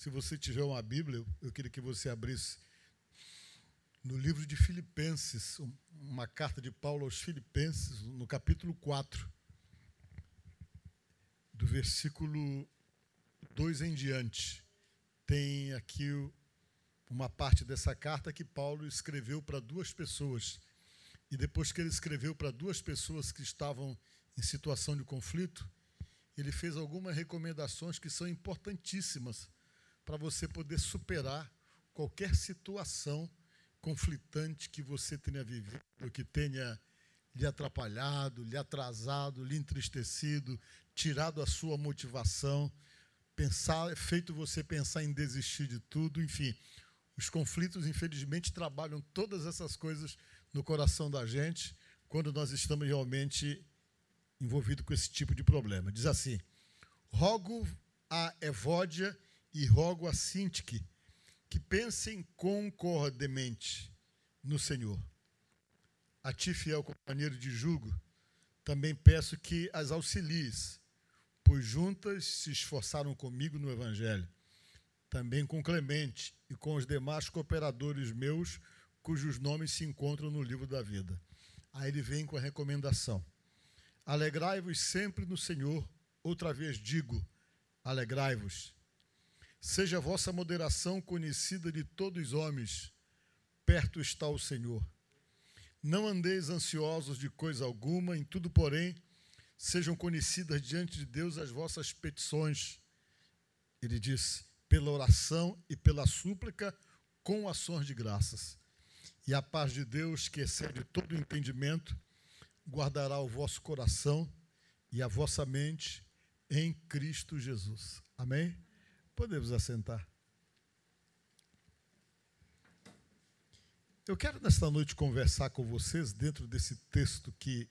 Se você tiver uma Bíblia, eu queria que você abrisse no livro de Filipenses, uma carta de Paulo aos Filipenses, no capítulo 4, do versículo 2 em diante. Tem aqui uma parte dessa carta que Paulo escreveu para duas pessoas. E depois que ele escreveu para duas pessoas que estavam em situação de conflito, ele fez algumas recomendações que são importantíssimas para você poder superar qualquer situação conflitante que você tenha vivido, que tenha lhe atrapalhado, lhe atrasado, lhe entristecido, tirado a sua motivação, pensar, feito você pensar em desistir de tudo, enfim. Os conflitos, infelizmente, trabalham todas essas coisas no coração da gente quando nós estamos realmente envolvidos com esse tipo de problema. Diz assim: rogo a Evódia e rogo a Sintique que pensem concordemente no Senhor. A ti, fiel companheiro de jugo, também peço que as auxilies, pois juntas se esforçaram comigo no Evangelho também com Clemente e com os demais cooperadores meus, cujos nomes se encontram no livro da vida. Aí ele vem com a recomendação: Alegrai-vos sempre no Senhor, outra vez digo, alegrai-vos. Seja a vossa moderação conhecida de todos os homens, perto está o Senhor. Não andeis ansiosos de coisa alguma, em tudo, porém, sejam conhecidas diante de Deus as vossas petições. Ele disse: pela oração e pela súplica com ações de graças. E a paz de Deus, que excede todo entendimento, guardará o vosso coração e a vossa mente em Cristo Jesus. Amém? Podemos assentar. Eu quero nesta noite conversar com vocês dentro desse texto que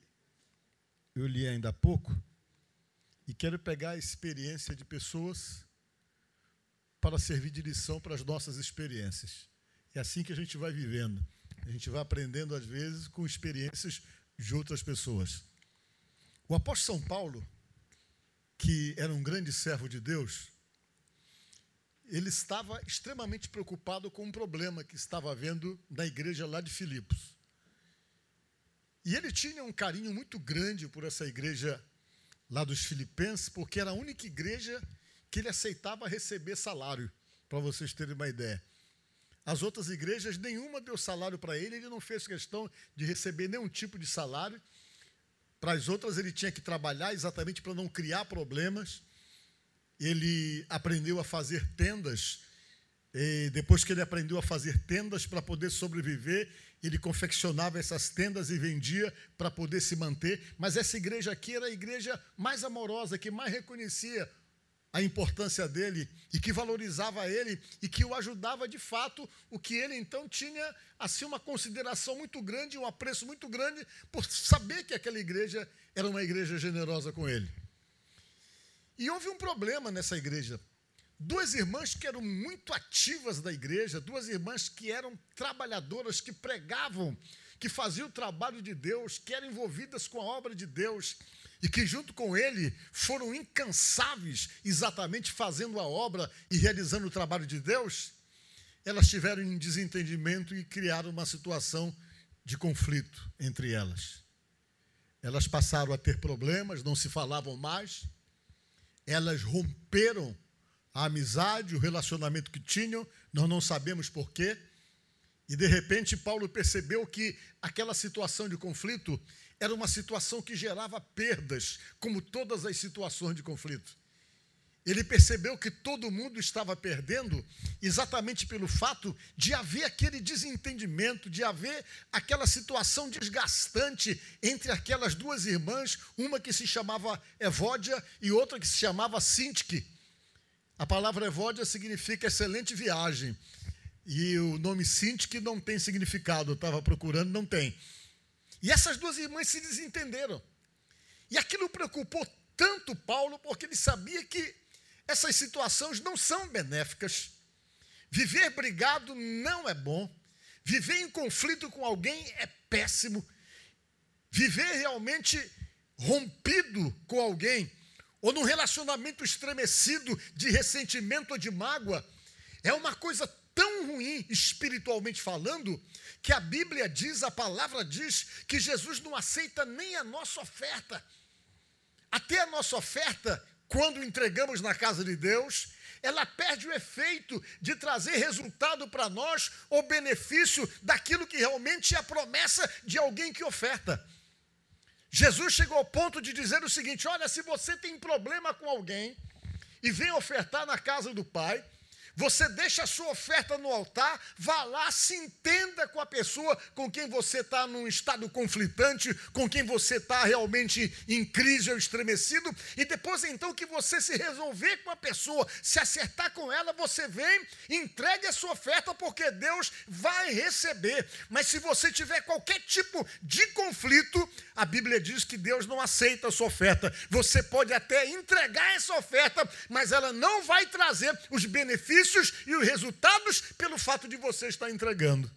eu li ainda há pouco e quero pegar a experiência de pessoas para servir de lição para as nossas experiências. É assim que a gente vai vivendo. A gente vai aprendendo, às vezes, com experiências de outras pessoas. O apóstolo São Paulo, que era um grande servo de Deus, ele estava extremamente preocupado com um problema que estava havendo na igreja lá de Filipos. E ele tinha um carinho muito grande por essa igreja lá dos Filipenses, porque era a única igreja que ele aceitava receber salário, para vocês terem uma ideia. As outras igrejas, nenhuma deu salário para ele, ele não fez questão de receber nenhum tipo de salário. Para as outras, ele tinha que trabalhar exatamente para não criar problemas. Ele aprendeu a fazer tendas. Depois que ele aprendeu a fazer tendas para poder sobreviver, ele confeccionava essas tendas e vendia para poder se manter. Mas essa igreja aqui era a igreja mais amorosa, que mais reconhecia a importância dele e que valorizava ele e que o ajudava de fato, o que ele então tinha assim uma consideração muito grande, um apreço muito grande por saber que aquela igreja era uma igreja generosa com ele. E houve um problema nessa igreja. Duas irmãs que eram muito ativas da igreja, duas irmãs que eram trabalhadoras, que pregavam, que faziam o trabalho de Deus, que eram envolvidas com a obra de Deus, e que, junto com ele, foram incansáveis exatamente fazendo a obra e realizando o trabalho de Deus, elas tiveram um desentendimento e criaram uma situação de conflito entre elas. Elas passaram a ter problemas, não se falavam mais, elas romperam a amizade, o relacionamento que tinham, nós não sabemos porquê. E de repente Paulo percebeu que aquela situação de conflito era uma situação que gerava perdas, como todas as situações de conflito. Ele percebeu que todo mundo estava perdendo exatamente pelo fato de haver aquele desentendimento, de haver aquela situação desgastante entre aquelas duas irmãs, uma que se chamava Evódia e outra que se chamava Sintique. A palavra Evódia significa excelente viagem. E o nome Sintique não tem significado, eu estava procurando, não tem. E essas duas irmãs se desentenderam. E aquilo preocupou tanto Paulo, porque ele sabia que essas situações não são benéficas. Viver brigado não é bom. Viver em conflito com alguém é péssimo. Viver realmente rompido com alguém, ou num relacionamento estremecido de ressentimento ou de mágoa, É uma coisa tão ruim, espiritualmente falando, que a Bíblia diz, a palavra diz, que Jesus não aceita nem a nossa oferta. Até a nossa oferta, quando entregamos na casa de Deus, ela perde o efeito de trazer resultado para nós ou benefício daquilo que realmente é a promessa de alguém que oferta. Jesus chegou ao ponto de dizer o seguinte: olha, se você tem problema com alguém e vem ofertar na casa do Pai, você deixa a sua oferta no altar, vá lá, se entenda com a pessoa com quem você está num estado conflitante, com quem você está realmente em crise ou estremecido, e depois então que você se resolver com a pessoa, se acertar com ela, você vem, entregue a sua oferta, porque Deus vai receber. Mas se você tiver qualquer tipo de conflito, a Bíblia diz que Deus não aceita a sua oferta. Você pode até entregar essa oferta, mas ela não vai trazer os benefícios e os resultados pelo fato de você estar entregando.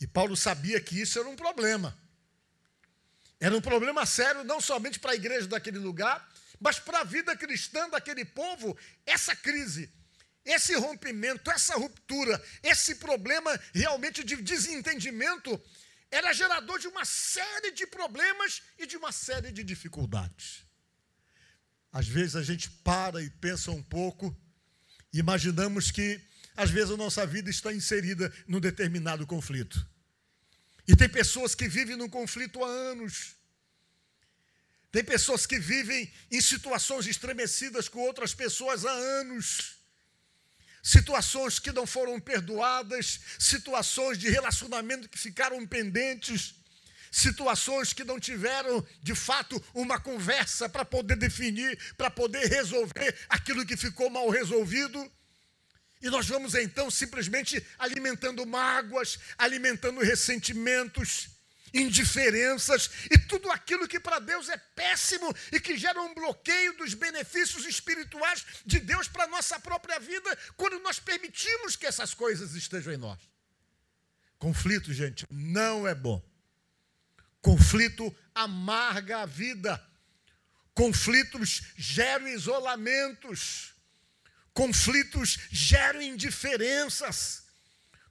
E Paulo sabia que isso era um problema. Era um problema sério, não somente para a igreja daquele lugar, mas para a vida cristã daquele povo, essa crise, esse rompimento, essa ruptura, esse problema realmente de desentendimento era gerador de uma série de problemas e de uma série de dificuldades. Às vezes a gente para e pensa um pouco, imaginamos que às vezes a nossa vida está inserida num determinado conflito. E tem pessoas que vivem num conflito há anos. Tem pessoas que vivem em situações estremecidas com outras pessoas há anos situações que não foram perdoadas, situações de relacionamento que ficaram pendentes, situações que não tiveram, de fato, uma conversa para poder definir, para poder resolver aquilo que ficou mal resolvido. E nós vamos então simplesmente alimentando mágoas, alimentando ressentimentos, indiferenças e tudo aquilo que para Deus é péssimo e que gera um bloqueio dos benefícios espirituais de Deus para a nossa própria vida, quando nós permitimos que essas coisas estejam em nós. Conflito, gente, não é bom. Conflito amarga a vida. Conflitos geram isolamentos. Conflitos geram indiferenças.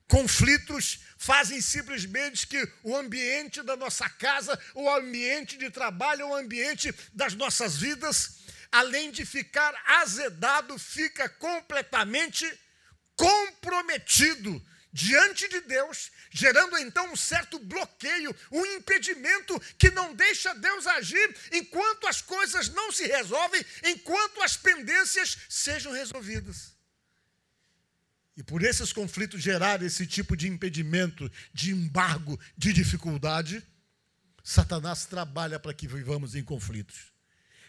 Conflitos fazem simplesmente que o ambiente da nossa casa, o ambiente de trabalho, o ambiente das nossas vidas, além de ficar azedado, fica completamente comprometido diante de Deus, gerando então um certo bloqueio, um impedimento que não deixa Deus agir enquanto as coisas não se resolvem, enquanto as pendências sejam resolvidas. E por esses conflitos gerar esse tipo de impedimento, de embargo, de dificuldade, Satanás trabalha para que vivamos em conflitos,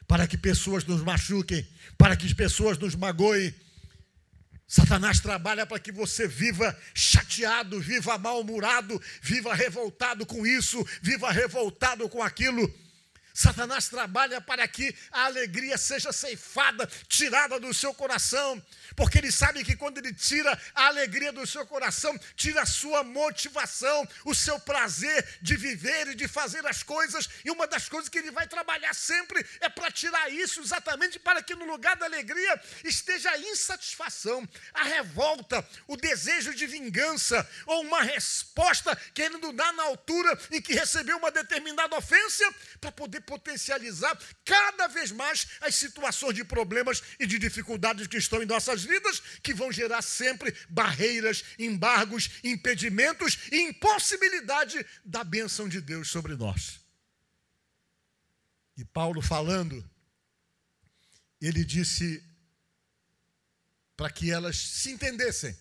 para que pessoas nos machuquem, para que as pessoas nos magoem. Satanás trabalha para que você viva chateado, viva mal-humorado, viva revoltado com isso, viva revoltado com aquilo. Satanás trabalha para que a alegria seja ceifada, tirada do seu coração. Porque ele sabe que quando ele tira a alegria do seu coração, tira a sua motivação, o seu prazer de viver e de fazer as coisas, e uma das coisas que ele vai trabalhar sempre é para tirar isso, exatamente para que no lugar da alegria esteja a insatisfação, a revolta, o desejo de vingança, ou uma resposta querendo dar na altura em que recebeu uma determinada ofensa, para poder potencializar cada vez mais as situações de problemas e de dificuldades que estão em nossas vidas que vão gerar sempre barreiras, embargos, impedimentos e impossibilidade da bênção de Deus sobre nós. E Paulo falando, ele disse para que elas se entendessem.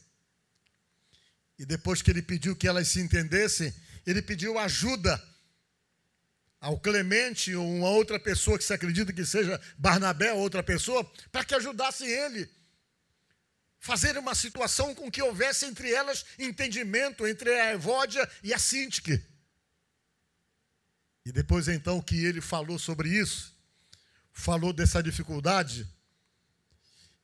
E depois que ele pediu que elas se entendessem, ele pediu ajuda ao Clemente ou uma outra pessoa que se acredita que seja Barnabé ou outra pessoa, para que ajudassem ele fazer uma situação com que houvesse entre elas entendimento entre a Evódia e a Sintique. E depois então que ele falou sobre isso, falou dessa dificuldade,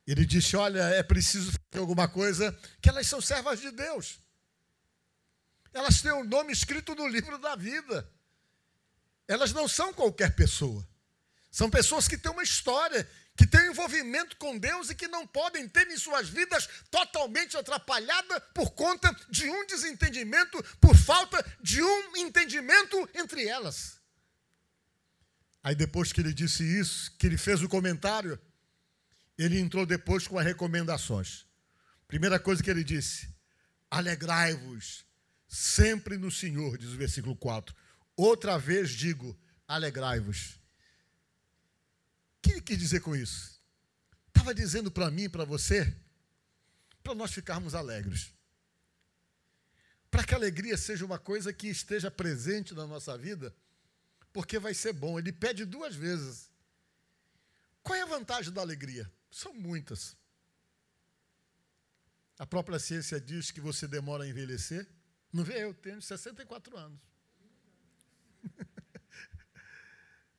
ele disse: Olha, é preciso fazer alguma coisa, que elas são servas de Deus. Elas têm o um nome escrito no livro da vida. Elas não são qualquer pessoa. São pessoas que têm uma história, que têm envolvimento com Deus e que não podem ter em suas vidas totalmente atrapalhada por conta de um desentendimento, por falta de um entendimento entre elas. Aí depois que ele disse isso, que ele fez o comentário, ele entrou depois com as recomendações. Primeira coisa que ele disse: alegrai-vos sempre no Senhor, diz o versículo 4. Outra vez digo: alegrai-vos. O que ele quis dizer com isso? Estava dizendo para mim para você, para nós ficarmos alegres. Para que a alegria seja uma coisa que esteja presente na nossa vida, porque vai ser bom. Ele pede duas vezes. Qual é a vantagem da alegria? São muitas. A própria ciência diz que você demora a envelhecer. Não vê? Eu tenho 64 anos.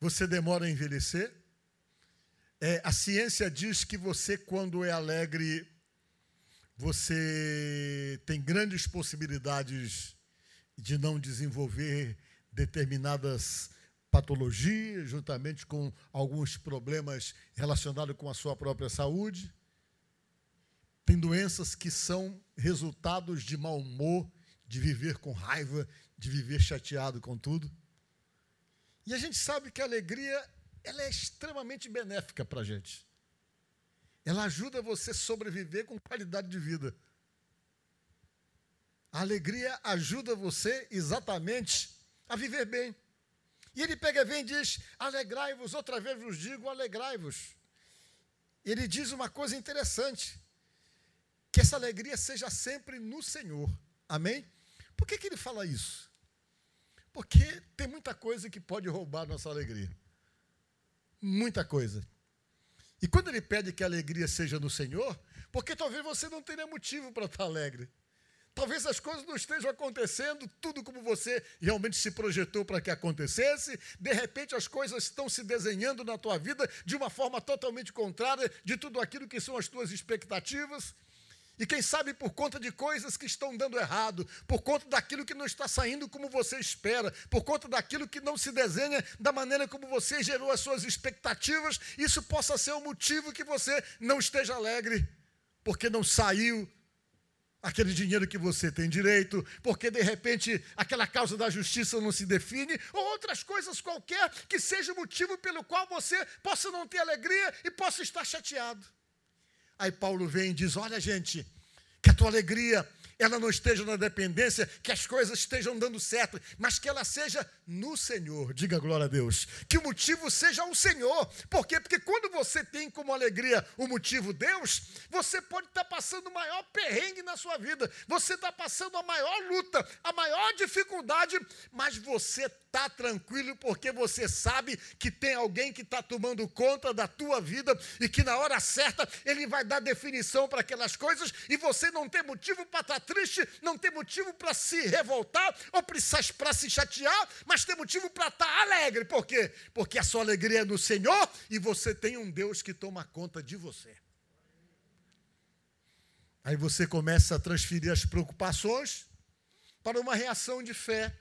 Você demora a envelhecer. É, a ciência diz que você, quando é alegre, você tem grandes possibilidades de não desenvolver determinadas patologias, juntamente com alguns problemas relacionados com a sua própria saúde. Tem doenças que são resultados de mau humor, de viver com raiva, de viver chateado com tudo. E a gente sabe que a alegria ela é extremamente benéfica para a gente. Ela ajuda você a sobreviver com qualidade de vida. A alegria ajuda você exatamente a viver bem. E ele pega vem e diz: Alegrai-vos, outra vez vos digo, alegrai-vos. Ele diz uma coisa interessante: que essa alegria seja sempre no Senhor. Amém? Por que, que ele fala isso? Porque tem muita coisa que pode roubar nossa alegria. Muita coisa. E quando ele pede que a alegria seja no Senhor, porque talvez você não tenha motivo para estar alegre. Talvez as coisas não estejam acontecendo tudo como você realmente se projetou para que acontecesse. De repente as coisas estão se desenhando na tua vida de uma forma totalmente contrária de tudo aquilo que são as tuas expectativas. E quem sabe por conta de coisas que estão dando errado, por conta daquilo que não está saindo como você espera, por conta daquilo que não se desenha da maneira como você gerou as suas expectativas, isso possa ser o motivo que você não esteja alegre, porque não saiu aquele dinheiro que você tem direito, porque de repente aquela causa da justiça não se define, ou outras coisas qualquer que seja o motivo pelo qual você possa não ter alegria e possa estar chateado. Aí Paulo vem e diz: Olha, gente, que a tua alegria ela não esteja na dependência, que as coisas estejam dando certo, mas que ela seja no Senhor. Diga glória a Deus. Que o motivo seja o Senhor. Por quê? Porque quando você tem como alegria o motivo Deus, você pode estar passando o maior perrengue na sua vida, você está passando a maior luta, a maior dificuldade, mas você está tranquilo porque você sabe que tem alguém que está tomando conta da tua vida e que na hora certa ele vai dar definição para aquelas coisas e você não tem motivo para estar triste, não tem motivo para se revoltar ou para se chatear, mas tem motivo para estar alegre. Por quê? Porque a sua alegria é no Senhor e você tem um Deus que toma conta de você. Aí você começa a transferir as preocupações para uma reação de fé,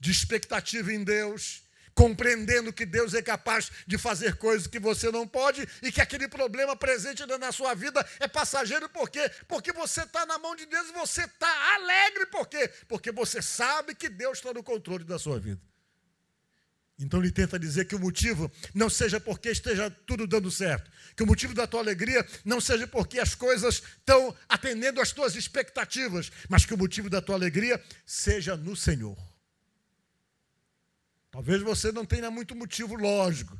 de expectativa em Deus, compreendendo que Deus é capaz de fazer coisas que você não pode e que aquele problema presente na sua vida é passageiro, por quê? Porque você está na mão de Deus e você está alegre, por quê? Porque você sabe que Deus está no controle da sua vida. Então ele tenta dizer que o motivo não seja porque esteja tudo dando certo, que o motivo da tua alegria não seja porque as coisas estão atendendo às tuas expectativas, mas que o motivo da tua alegria seja no Senhor. Talvez você não tenha muito motivo lógico.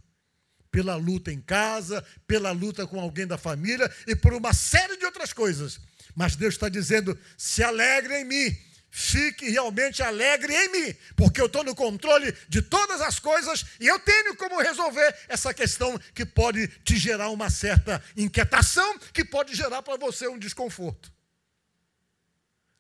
Pela luta em casa, pela luta com alguém da família e por uma série de outras coisas. Mas Deus está dizendo: se alegre em mim, fique realmente alegre em mim, porque eu estou no controle de todas as coisas e eu tenho como resolver essa questão que pode te gerar uma certa inquietação, que pode gerar para você um desconforto.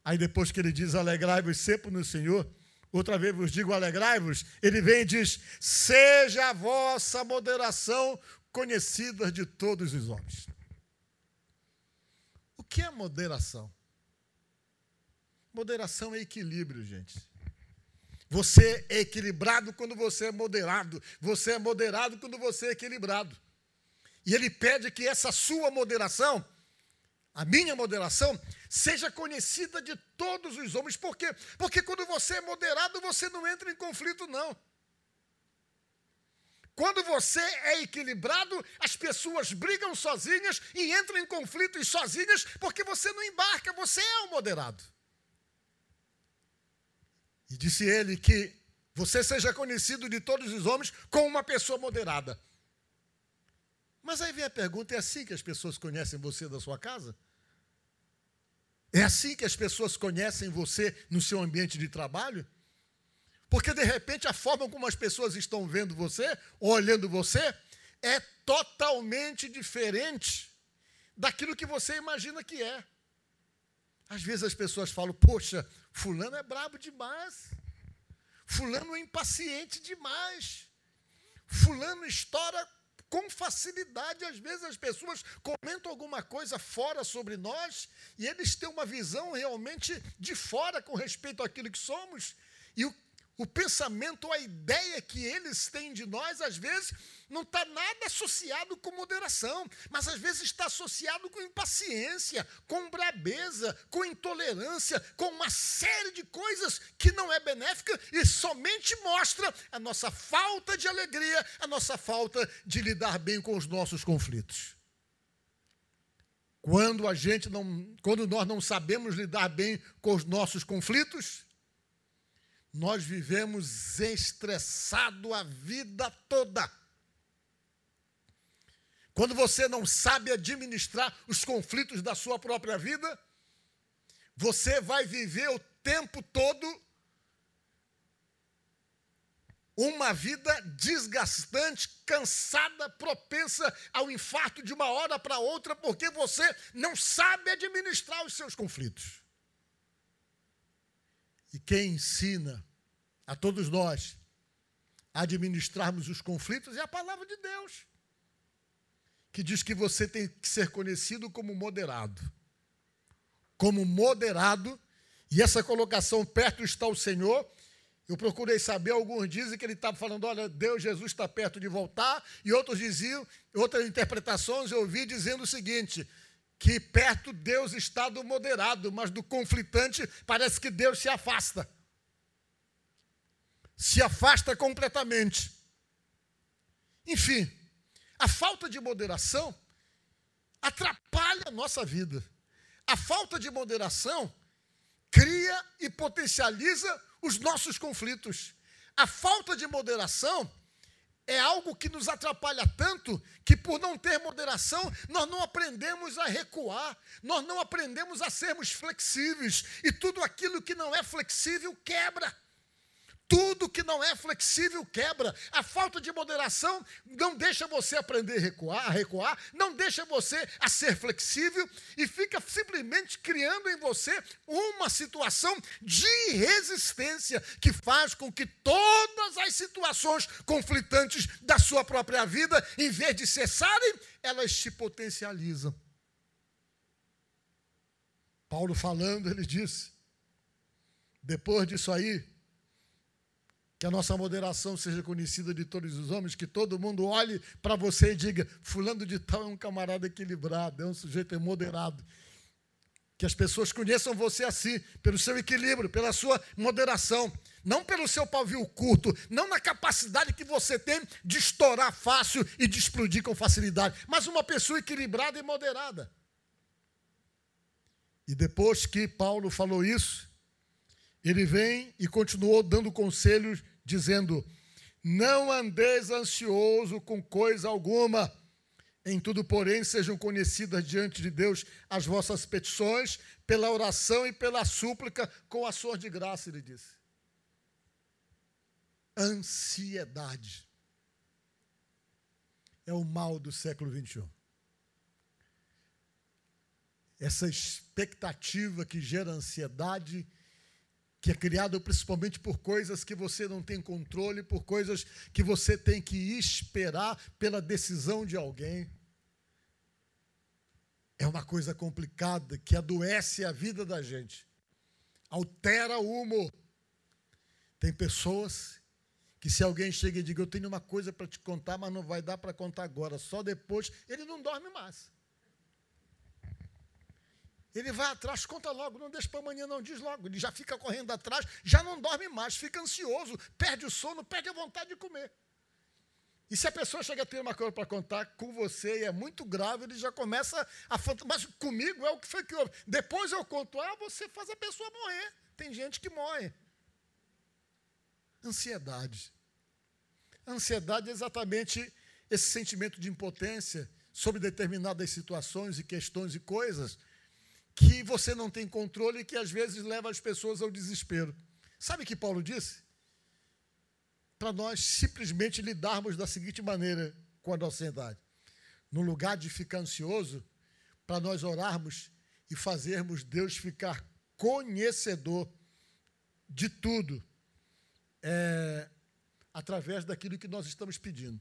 Aí depois que ele diz: alegrai-vos sempre no Senhor outra vez vos digo, alegrai-vos, ele vem e diz: seja a vossa moderação conhecida de todos os homens. O que é moderação? Moderação é equilíbrio, gente. Você é equilibrado quando você é moderado. Você é moderado quando você é equilibrado. E ele pede que essa sua moderação, a minha moderação, seja conhecida de todos os homens. Por quê? Porque quando você é moderado, você não entra em conflito, não. Quando você é equilibrado, as pessoas brigam sozinhas e entram em conflitos sozinhas, porque você não embarca, você é o moderado. E disse ele que você seja conhecido de todos os homens como uma pessoa moderada. Mas aí vem a pergunta: é assim que as pessoas conhecem você da sua casa? É assim que as pessoas conhecem você no seu ambiente de trabalho? Porque de repente a forma como as pessoas estão vendo você, olhando você, é totalmente diferente daquilo que você imagina que é. Às vezes as pessoas falam: "Poxa, fulano é brabo demais. Fulano é impaciente demais. Fulano estoura com facilidade. Às vezes as pessoas comentam alguma coisa fora sobre nós e eles têm uma visão realmente de fora com respeito àquilo que somos. E o o pensamento, a ideia que eles têm de nós, às vezes, não está nada associado com moderação, mas às vezes está associado com impaciência, com brabeza, com intolerância, com uma série de coisas que não é benéfica e somente mostra a nossa falta de alegria, a nossa falta de lidar bem com os nossos conflitos. Quando a gente não, quando nós não sabemos lidar bem com os nossos conflitos, nós vivemos estressado a vida toda. Quando você não sabe administrar os conflitos da sua própria vida, você vai viver o tempo todo uma vida desgastante, cansada, propensa ao infarto de uma hora para outra, porque você não sabe administrar os seus conflitos. E quem ensina a todos nós a administrarmos os conflitos é a palavra de Deus, que diz que você tem que ser conhecido como moderado. Como moderado, e essa colocação perto está o Senhor. Eu procurei saber, alguns dizem que ele estava falando, olha, Deus, Jesus está perto de voltar, e outros diziam, outras interpretações eu ouvi dizendo o seguinte: que perto Deus está do moderado, mas do conflitante parece que Deus se afasta. Se afasta completamente. Enfim, a falta de moderação atrapalha a nossa vida. A falta de moderação cria e potencializa os nossos conflitos. A falta de moderação é algo que nos atrapalha tanto que, por não ter moderação, nós não aprendemos a recuar, nós não aprendemos a sermos flexíveis, e tudo aquilo que não é flexível quebra. Tudo que não é flexível quebra. A falta de moderação não deixa você aprender a recuar, a recuar, não deixa você a ser flexível e fica simplesmente criando em você uma situação de resistência que faz com que todas as situações conflitantes da sua própria vida, em vez de cessarem, elas se potencializam. Paulo falando, ele disse: depois disso aí, que a nossa moderação seja conhecida de todos os homens, que todo mundo olhe para você e diga: Fulano de Tal é um camarada equilibrado, é um sujeito moderado. Que as pessoas conheçam você assim, pelo seu equilíbrio, pela sua moderação, não pelo seu pavio curto, não na capacidade que você tem de estourar fácil e de explodir com facilidade, mas uma pessoa equilibrada e moderada. E depois que Paulo falou isso, ele vem e continuou dando conselhos dizendo: Não andeis ansioso com coisa alguma. Em tudo, porém, sejam conhecidas diante de Deus as vossas petições, pela oração e pela súplica, com ações de graça, ele disse. Ansiedade é o mal do século 21. Essa expectativa que gera ansiedade que é criado principalmente por coisas que você não tem controle, por coisas que você tem que esperar pela decisão de alguém. É uma coisa complicada que adoece a vida da gente, altera o humor. Tem pessoas que se alguém chega e diga, eu tenho uma coisa para te contar, mas não vai dar para contar agora, só depois, ele não dorme mais. Ele vai atrás, conta logo, não deixa para amanhã, não diz logo. Ele já fica correndo atrás, já não dorme mais, fica ansioso, perde o sono, perde a vontade de comer. E se a pessoa chega a ter uma coisa para contar com você e é muito grave, ele já começa a mas comigo é o que foi que houve. Depois eu conto, ah, você faz a pessoa morrer. Tem gente que morre. Ansiedade. Ansiedade é exatamente esse sentimento de impotência sobre determinadas situações e questões e coisas que você não tem controle e que às vezes leva as pessoas ao desespero. Sabe o que Paulo disse? Para nós simplesmente lidarmos da seguinte maneira com a nossa ansiedade. No lugar de ficar ansioso, para nós orarmos e fazermos Deus ficar conhecedor de tudo, é, através daquilo que nós estamos pedindo.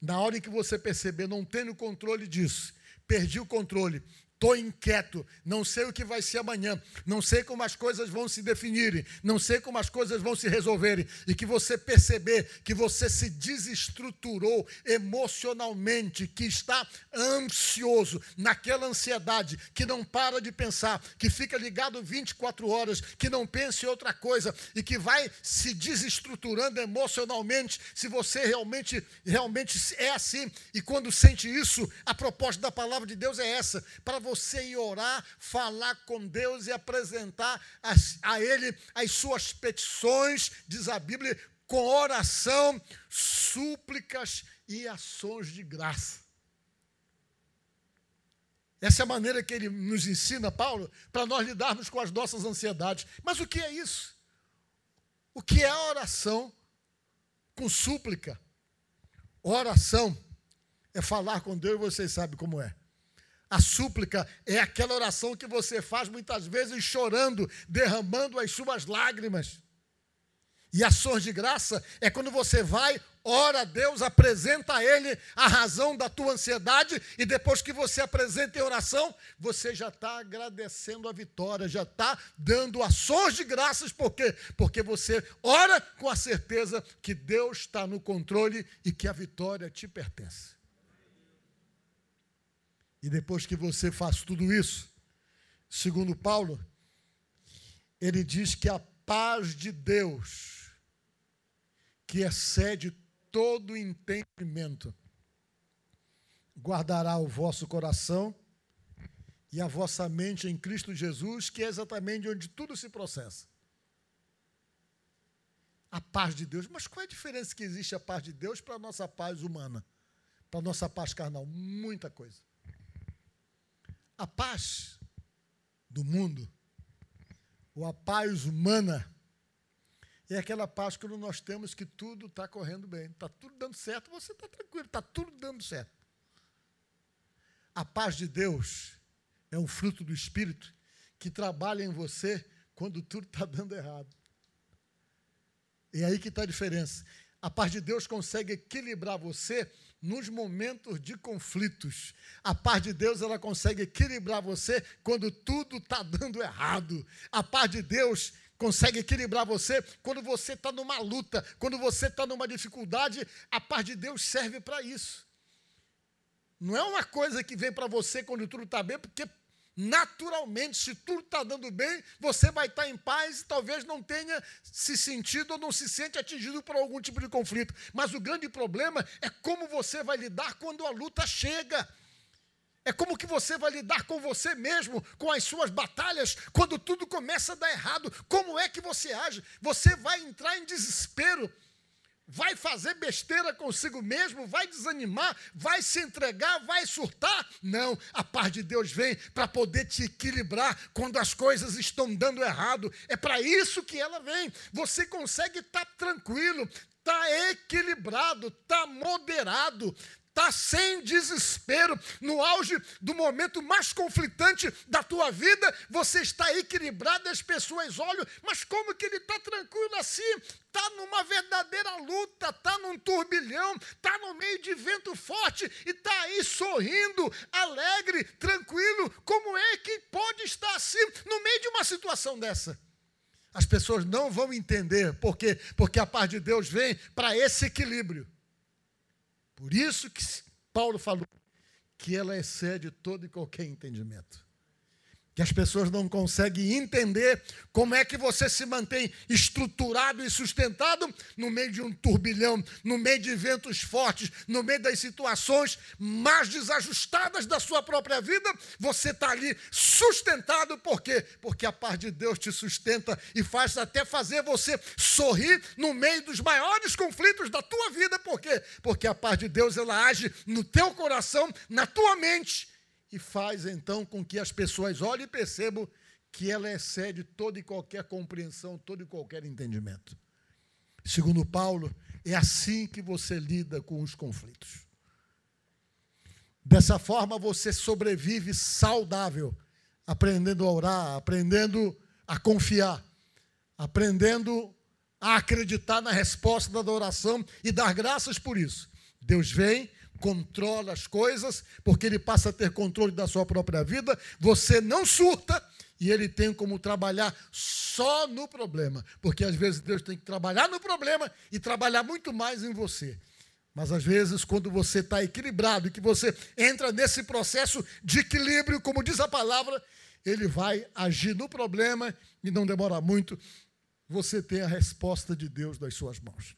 Na hora em que você perceber, não tendo controle disso, perdi o controle, Estou inquieto, não sei o que vai ser amanhã, não sei como as coisas vão se definirem, não sei como as coisas vão se resolverem, e que você perceber que você se desestruturou emocionalmente, que está ansioso, naquela ansiedade, que não para de pensar, que fica ligado 24 horas, que não pensa em outra coisa e que vai se desestruturando emocionalmente, se você realmente, realmente é assim, e quando sente isso, a proposta da palavra de Deus é essa, para você ir orar, falar com Deus e apresentar a Ele as suas petições, diz a Bíblia, com oração, súplicas e ações de graça. Essa é a maneira que ele nos ensina, Paulo, para nós lidarmos com as nossas ansiedades. Mas o que é isso? O que é a oração com súplica? Oração é falar com Deus, vocês sabem como é. A súplica é aquela oração que você faz muitas vezes chorando, derramando as suas lágrimas. E ações de graça é quando você vai, ora a Deus, apresenta a Ele a razão da tua ansiedade, e depois que você apresenta em oração, você já está agradecendo a vitória, já está dando ações de graças, por quê? Porque você ora com a certeza que Deus está no controle e que a vitória te pertence. E depois que você faz tudo isso, segundo Paulo, ele diz que a paz de Deus, que excede todo entendimento, guardará o vosso coração e a vossa mente em Cristo Jesus, que é exatamente onde tudo se processa. A paz de Deus. Mas qual é a diferença que existe a paz de Deus para a nossa paz humana? Para a nossa paz carnal? Muita coisa. A paz do mundo, ou a paz humana, é aquela paz quando nós temos que tudo está correndo bem, está tudo dando certo, você está tranquilo, está tudo dando certo. A paz de Deus é um fruto do Espírito que trabalha em você quando tudo está dando errado. É aí que está a diferença. A paz de Deus consegue equilibrar você nos momentos de conflitos. A paz de Deus ela consegue equilibrar você quando tudo está dando errado. A paz de Deus consegue equilibrar você quando você está numa luta, quando você está numa dificuldade. A paz de Deus serve para isso. Não é uma coisa que vem para você quando tudo está bem, porque naturalmente, se tudo está dando bem, você vai estar tá em paz e talvez não tenha se sentido ou não se sente atingido por algum tipo de conflito. Mas o grande problema é como você vai lidar quando a luta chega. É como que você vai lidar com você mesmo, com as suas batalhas, quando tudo começa a dar errado. Como é que você age? Você vai entrar em desespero vai fazer besteira consigo mesmo, vai desanimar, vai se entregar, vai surtar. Não, a paz de Deus vem para poder te equilibrar quando as coisas estão dando errado. É para isso que ela vem. Você consegue estar tá tranquilo, está equilibrado, está moderado, está sem desespero, no auge do momento mais conflitante da tua vida, você está equilibrado, as pessoas olham, mas como que ele está tranquilo assim? Está numa verdadeira luta, está num turbilhão, está no meio de vento forte e está aí sorrindo, alegre, tranquilo. Como é que pode estar assim no meio de uma situação dessa? As pessoas não vão entender. Por quê? Porque a paz de Deus vem para esse equilíbrio. Por isso que Paulo falou que ela excede todo e qualquer entendimento que as pessoas não conseguem entender como é que você se mantém estruturado e sustentado no meio de um turbilhão, no meio de ventos fortes, no meio das situações mais desajustadas da sua própria vida. Você está ali sustentado, por quê? Porque a paz de Deus te sustenta e faz até fazer você sorrir no meio dos maiores conflitos da tua vida. Por quê? Porque a paz de Deus ela age no teu coração, na tua mente e faz então com que as pessoas olhem e percebam que ela excede toda e qualquer compreensão, todo e qualquer entendimento. Segundo Paulo, é assim que você lida com os conflitos. Dessa forma você sobrevive saudável, aprendendo a orar, aprendendo a confiar, aprendendo a acreditar na resposta da oração e dar graças por isso. Deus vem controla as coisas, porque ele passa a ter controle da sua própria vida, você não surta e ele tem como trabalhar só no problema, porque às vezes Deus tem que trabalhar no problema e trabalhar muito mais em você. Mas às vezes, quando você está equilibrado e que você entra nesse processo de equilíbrio, como diz a palavra, ele vai agir no problema e não demora muito, você tem a resposta de Deus nas suas mãos.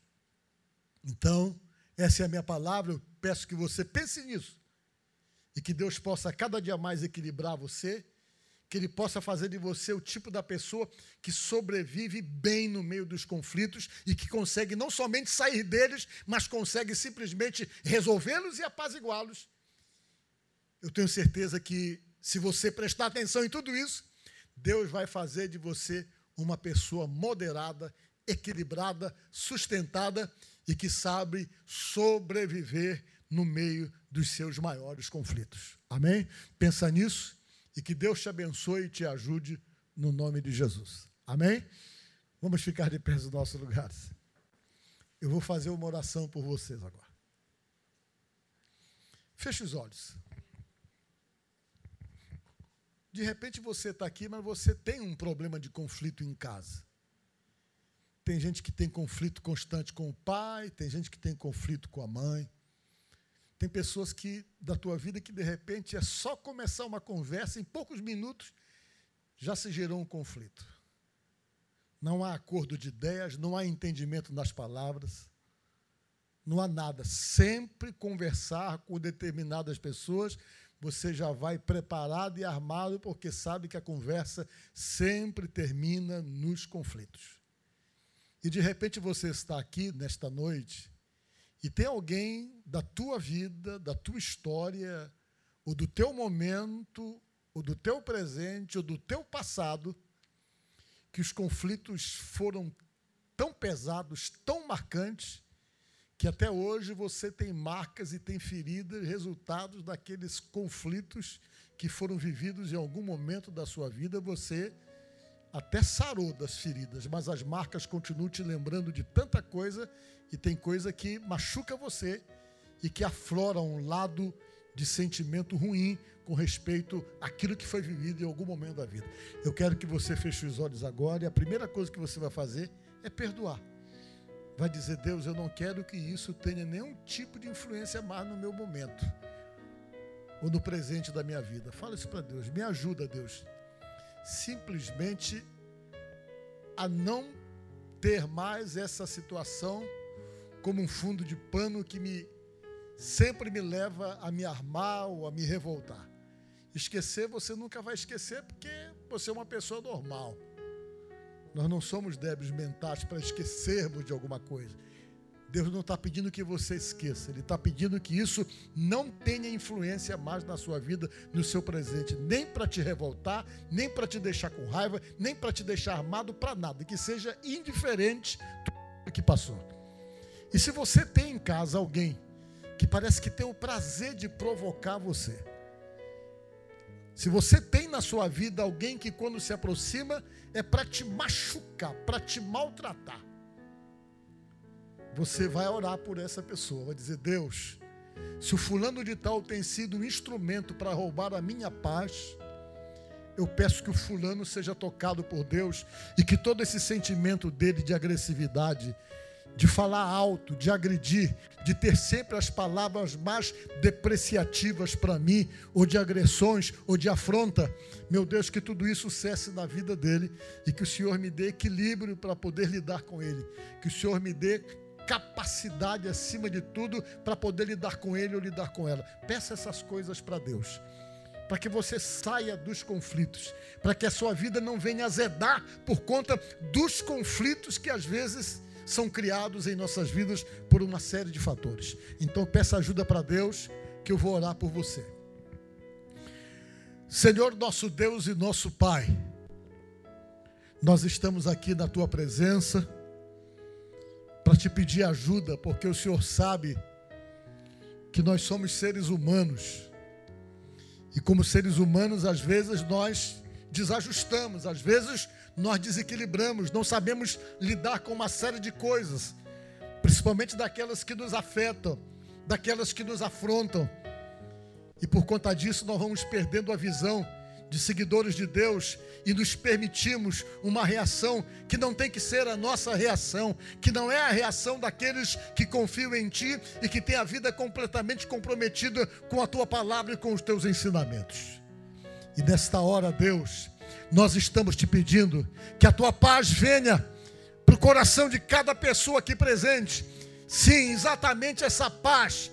Então, essa é a minha palavra, eu peço que você pense nisso. E que Deus possa cada dia mais equilibrar você, que Ele possa fazer de você o tipo da pessoa que sobrevive bem no meio dos conflitos e que consegue não somente sair deles, mas consegue simplesmente resolvê-los e apaziguá-los. Eu tenho certeza que, se você prestar atenção em tudo isso, Deus vai fazer de você uma pessoa moderada, equilibrada, sustentada e que sabe sobreviver no meio dos seus maiores conflitos. Amém? Pensa nisso e que Deus te abençoe e te ajude no nome de Jesus. Amém? Vamos ficar de pé nos nossos lugares. Eu vou fazer uma oração por vocês agora. Feche os olhos. De repente você está aqui, mas você tem um problema de conflito em casa. Tem gente que tem conflito constante com o pai, tem gente que tem conflito com a mãe. Tem pessoas que da tua vida que de repente é só começar uma conversa em poucos minutos já se gerou um conflito. Não há acordo de ideias, não há entendimento nas palavras, não há nada. Sempre conversar com determinadas pessoas, você já vai preparado e armado, porque sabe que a conversa sempre termina nos conflitos. E de repente você está aqui nesta noite e tem alguém da tua vida, da tua história, ou do teu momento, ou do teu presente, ou do teu passado, que os conflitos foram tão pesados, tão marcantes, que até hoje você tem marcas e tem feridas, resultados daqueles conflitos que foram vividos em algum momento da sua vida, você até sarou das feridas, mas as marcas continuam te lembrando de tanta coisa e tem coisa que machuca você e que aflora um lado de sentimento ruim com respeito àquilo que foi vivido em algum momento da vida. Eu quero que você feche os olhos agora e a primeira coisa que você vai fazer é perdoar. Vai dizer, Deus, eu não quero que isso tenha nenhum tipo de influência mais no meu momento ou no presente da minha vida. Fala isso para Deus, me ajuda, Deus simplesmente a não ter mais essa situação como um fundo de pano que me sempre me leva a me armar ou a me revoltar. Esquecer você nunca vai esquecer porque você é uma pessoa normal. Nós não somos débeis mentais para esquecermos de alguma coisa. Deus não está pedindo que você esqueça, Ele está pedindo que isso não tenha influência mais na sua vida, no seu presente, nem para te revoltar, nem para te deixar com raiva, nem para te deixar armado para nada, que seja indiferente do que passou. E se você tem em casa alguém que parece que tem o prazer de provocar você, se você tem na sua vida alguém que quando se aproxima é para te machucar, para te maltratar, você vai orar por essa pessoa, vai dizer: Deus, se o fulano de tal tem sido um instrumento para roubar a minha paz, eu peço que o fulano seja tocado por Deus e que todo esse sentimento dele de agressividade, de falar alto, de agredir, de ter sempre as palavras mais depreciativas para mim, ou de agressões, ou de afronta. Meu Deus, que tudo isso cesse na vida dele e que o Senhor me dê equilíbrio para poder lidar com ele. Que o Senhor me dê capacidade acima de tudo para poder lidar com ele ou lidar com ela. Peça essas coisas para Deus. Para que você saia dos conflitos, para que a sua vida não venha azedar por conta dos conflitos que às vezes são criados em nossas vidas por uma série de fatores. Então peça ajuda para Deus, que eu vou orar por você. Senhor nosso Deus e nosso Pai, nós estamos aqui na tua presença para te pedir ajuda, porque o Senhor sabe que nós somos seres humanos. E como seres humanos, às vezes nós desajustamos, às vezes nós desequilibramos, não sabemos lidar com uma série de coisas, principalmente daquelas que nos afetam, daquelas que nos afrontam. E por conta disso, nós vamos perdendo a visão de seguidores de Deus e nos permitimos uma reação que não tem que ser a nossa reação, que não é a reação daqueles que confiam em Ti e que têm a vida completamente comprometida com a Tua palavra e com os Teus ensinamentos. E nesta hora, Deus, nós estamos te pedindo que a tua paz venha para o coração de cada pessoa aqui presente. Sim, exatamente essa paz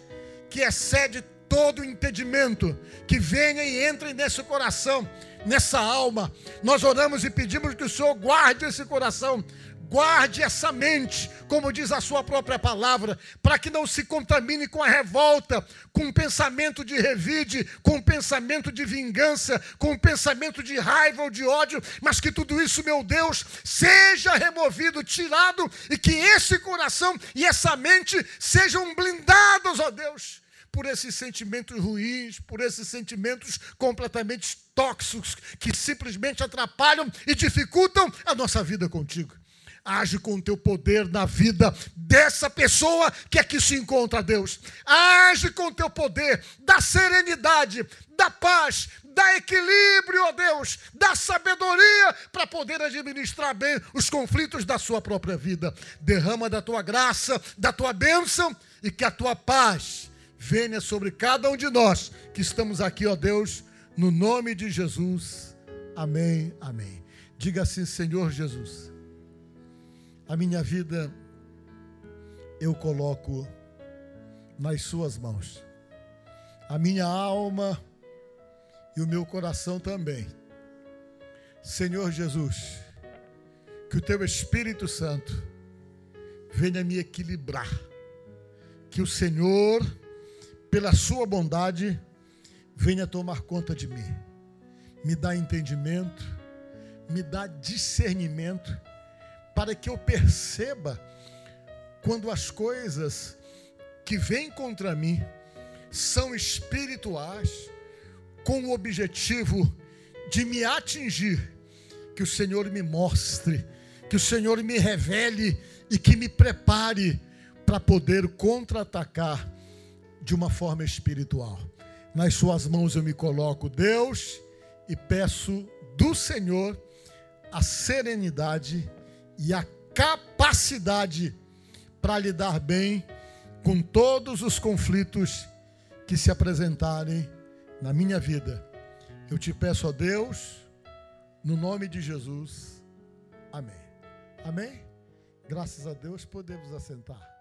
que excede todo o entendimento, que venha e entre nesse coração, nessa alma. Nós oramos e pedimos que o Senhor guarde esse coração, Guarde essa mente, como diz a sua própria palavra, para que não se contamine com a revolta, com o pensamento de revide, com o pensamento de vingança, com o pensamento de raiva ou de ódio, mas que tudo isso, meu Deus, seja removido, tirado e que esse coração e essa mente sejam blindados, ó Deus, por esses sentimentos ruins, por esses sentimentos completamente tóxicos que simplesmente atrapalham e dificultam a nossa vida contigo. Age com o teu poder na vida dessa pessoa que aqui se encontra, Deus. Age com o teu poder, da serenidade, da paz, da equilíbrio, ó Deus, da sabedoria para poder administrar bem os conflitos da sua própria vida. Derrama da tua graça, da tua bênção e que a tua paz venha sobre cada um de nós que estamos aqui, ó Deus, no nome de Jesus. Amém, amém. Diga assim, Senhor Jesus a minha vida eu coloco nas Suas mãos. A minha alma e o meu coração também. Senhor Jesus, que o Teu Espírito Santo venha me equilibrar. Que o Senhor, pela Sua bondade, venha tomar conta de mim. Me dá entendimento, me dá discernimento para que eu perceba quando as coisas que vêm contra mim são espirituais, com o objetivo de me atingir, que o Senhor me mostre, que o Senhor me revele e que me prepare para poder contra-atacar de uma forma espiritual. Nas Suas mãos eu me coloco, Deus, e peço do Senhor a serenidade e a capacidade para lidar bem com todos os conflitos que se apresentarem na minha vida. Eu te peço a Deus, no nome de Jesus. Amém. Amém? Graças a Deus podemos assentar.